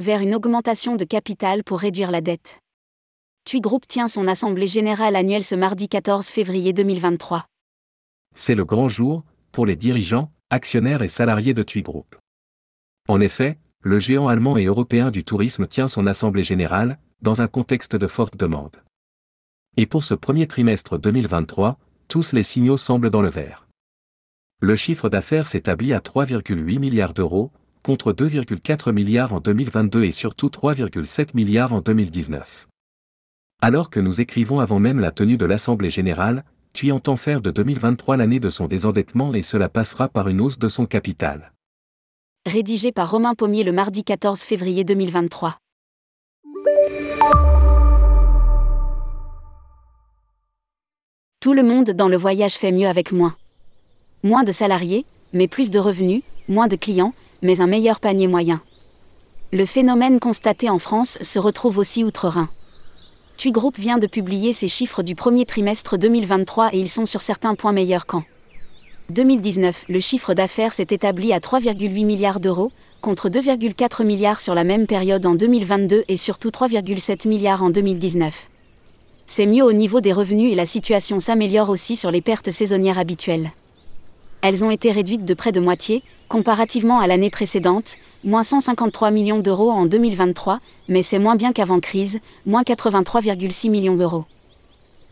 vers une augmentation de capital pour réduire la dette. TUI Group tient son assemblée générale annuelle ce mardi 14 février 2023. C'est le grand jour pour les dirigeants, actionnaires et salariés de TUI Group. En effet, le géant allemand et européen du tourisme tient son assemblée générale, dans un contexte de forte demande. Et pour ce premier trimestre 2023, tous les signaux semblent dans le vert. Le chiffre d'affaires s'établit à 3,8 milliards d'euros, contre 2,4 milliards en 2022 et surtout 3,7 milliards en 2019. Alors que nous écrivons avant même la tenue de l'Assemblée générale, TUI entend faire de 2023 l'année de son désendettement et cela passera par une hausse de son capital. Rédigé par Romain Pommier le mardi 14 février 2023. Tout le monde dans le voyage fait mieux avec moins. Moins de salariés, mais plus de revenus, moins de clients, mais un meilleur panier moyen. Le phénomène constaté en France se retrouve aussi outre-Rhin. TUI Group vient de publier ses chiffres du premier trimestre 2023 et ils sont sur certains points meilleurs qu'en 2019. Le chiffre d'affaires s'est établi à 3,8 milliards d'euros, contre 2,4 milliards sur la même période en 2022 et surtout 3,7 milliards en 2019 c'est mieux au niveau des revenus et la situation s'améliore aussi sur les pertes saisonnières habituelles. Elles ont été réduites de près de moitié, comparativement à l'année précédente, moins 153 millions d'euros en 2023, mais c'est moins bien qu'avant crise, moins 83,6 millions d'euros.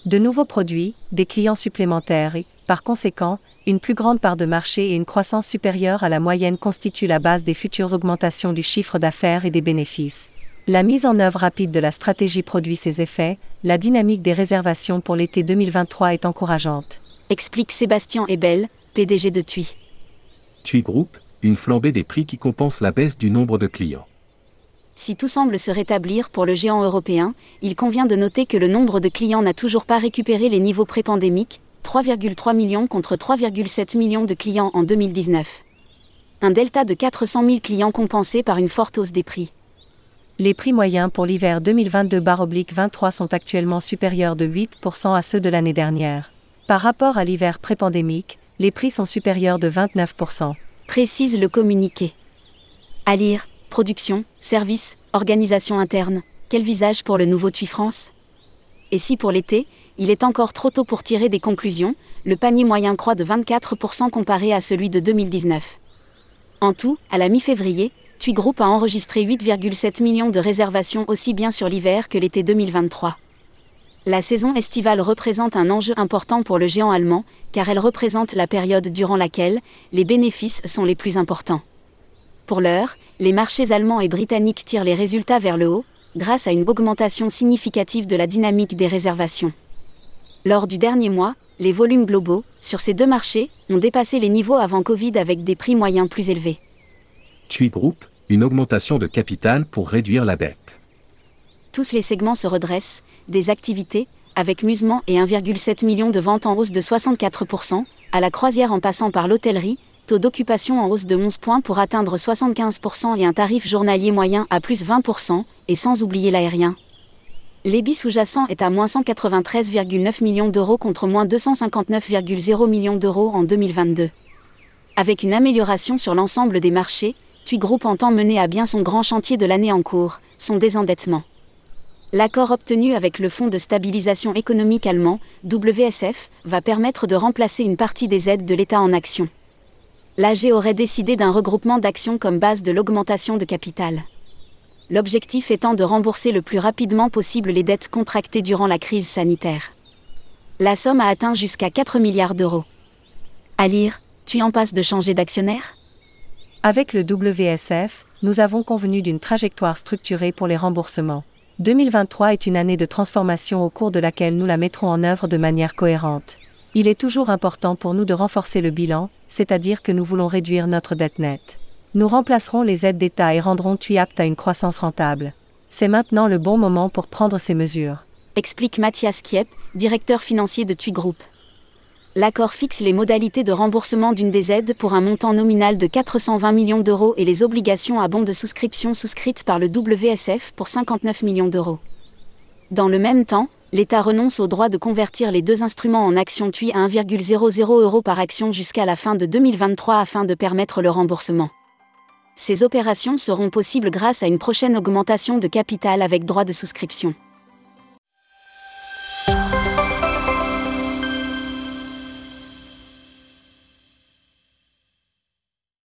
De nouveaux produits, des clients supplémentaires et, par conséquent, une plus grande part de marché et une croissance supérieure à la moyenne constituent la base des futures augmentations du chiffre d'affaires et des bénéfices. La mise en œuvre rapide de la stratégie produit ses effets, la dynamique des réservations pour l'été 2023 est encourageante. Explique Sébastien Ebel, PDG de TUI. TUI Group, une flambée des prix qui compense la baisse du nombre de clients. Si tout semble se rétablir pour le géant européen, il convient de noter que le nombre de clients n'a toujours pas récupéré les niveaux pré-pandémiques, 3,3 millions contre 3,7 millions de clients en 2019. Un delta de 400 000 clients compensé par une forte hausse des prix. Les prix moyens pour l'hiver 2022-23 sont actuellement supérieurs de 8% à ceux de l'année dernière. Par rapport à l'hiver pré-pandémique, les prix sont supérieurs de 29%. Précise le communiqué. À lire, production, service, organisation interne, quel visage pour le nouveau TUI France? Et si pour l'été, il est encore trop tôt pour tirer des conclusions, le panier moyen croît de 24% comparé à celui de 2019. En tout, à la mi-février, TUI Group a enregistré 8,7 millions de réservations aussi bien sur l'hiver que l'été 2023. La saison estivale représente un enjeu important pour le géant allemand, car elle représente la période durant laquelle les bénéfices sont les plus importants. Pour l'heure, les marchés allemands et britanniques tirent les résultats vers le haut, grâce à une augmentation significative de la dynamique des réservations. Lors du dernier mois, les volumes globaux, sur ces deux marchés, ont dépassé les niveaux avant Covid avec des prix moyens plus élevés. TUI Group, une augmentation de capital pour réduire la dette. Tous les segments se redressent, des activités, avec Musement et 1,7 million de ventes en hausse de 64%, à la croisière en passant par l'hôtellerie, taux d'occupation en hausse de 11 points pour atteindre 75% et un tarif journalier moyen à plus 20%, et sans oublier l'aérien. L'EBI sous-jacent est à moins 193,9 millions d'euros contre moins 259,0 millions d'euros en 2022. Avec une amélioration sur l'ensemble des marchés, TUI Group entend mener à bien son grand chantier de l'année en cours, son désendettement. L'accord obtenu avec le Fonds de stabilisation économique allemand, WSF, va permettre de remplacer une partie des aides de l'État en actions. L'AG aurait décidé d'un regroupement d'actions comme base de l'augmentation de capital. L'objectif étant de rembourser le plus rapidement possible les dettes contractées durant la crise sanitaire. La somme a atteint jusqu'à 4 milliards d'euros. À lire, tu en passes de changer d'actionnaire? Avec le WSF, nous avons convenu d'une trajectoire structurée pour les remboursements. 2023 est une année de transformation au cours de laquelle nous la mettrons en œuvre de manière cohérente. Il est toujours important pour nous de renforcer le bilan, c'est-à-dire que nous voulons réduire notre dette nette. Nous remplacerons les aides d'État et rendrons TUI apte à une croissance rentable. C'est maintenant le bon moment pour prendre ces mesures. Explique Mathias Kiep, directeur financier de TUI Group l'accord fixe les modalités de remboursement d'une des aides pour un montant nominal de 420 millions d'euros et les obligations à bons de souscription souscrites par le WSF pour 59 millions d'euros. Dans le même temps, l'État renonce au droit de convertir les deux instruments en actions TUI à 1,00 euros par action jusqu'à la fin de 2023 afin de permettre le remboursement. Ces opérations seront possibles grâce à une prochaine augmentation de capital avec droit de souscription.